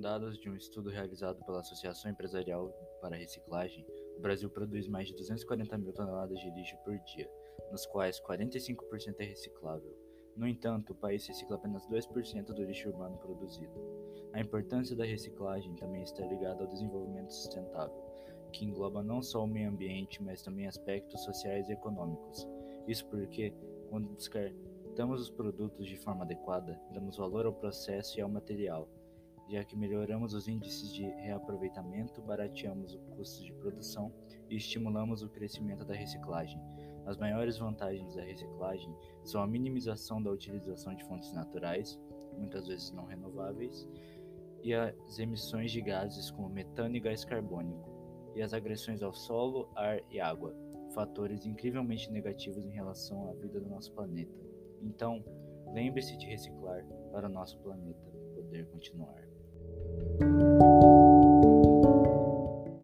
dados de um estudo realizado pela Associação Empresarial para Reciclagem, o Brasil produz mais de 240 mil toneladas de lixo por dia, nos quais 45% é reciclável. No entanto, o país recicla apenas 2% do lixo urbano produzido. A importância da reciclagem também está ligada ao desenvolvimento sustentável, que engloba não só o meio ambiente, mas também aspectos sociais e econômicos. Isso porque, quando descartamos os produtos de forma adequada, damos valor ao processo e ao material já que melhoramos os índices de reaproveitamento, barateamos o custo de produção e estimulamos o crescimento da reciclagem. As maiores vantagens da reciclagem são a minimização da utilização de fontes naturais, muitas vezes não renováveis, e as emissões de gases como metano e gás carbônico, e as agressões ao solo, ar e água, fatores incrivelmente negativos em relação à vida do nosso planeta. Então, lembre-se de reciclar para o nosso planeta poder continuar.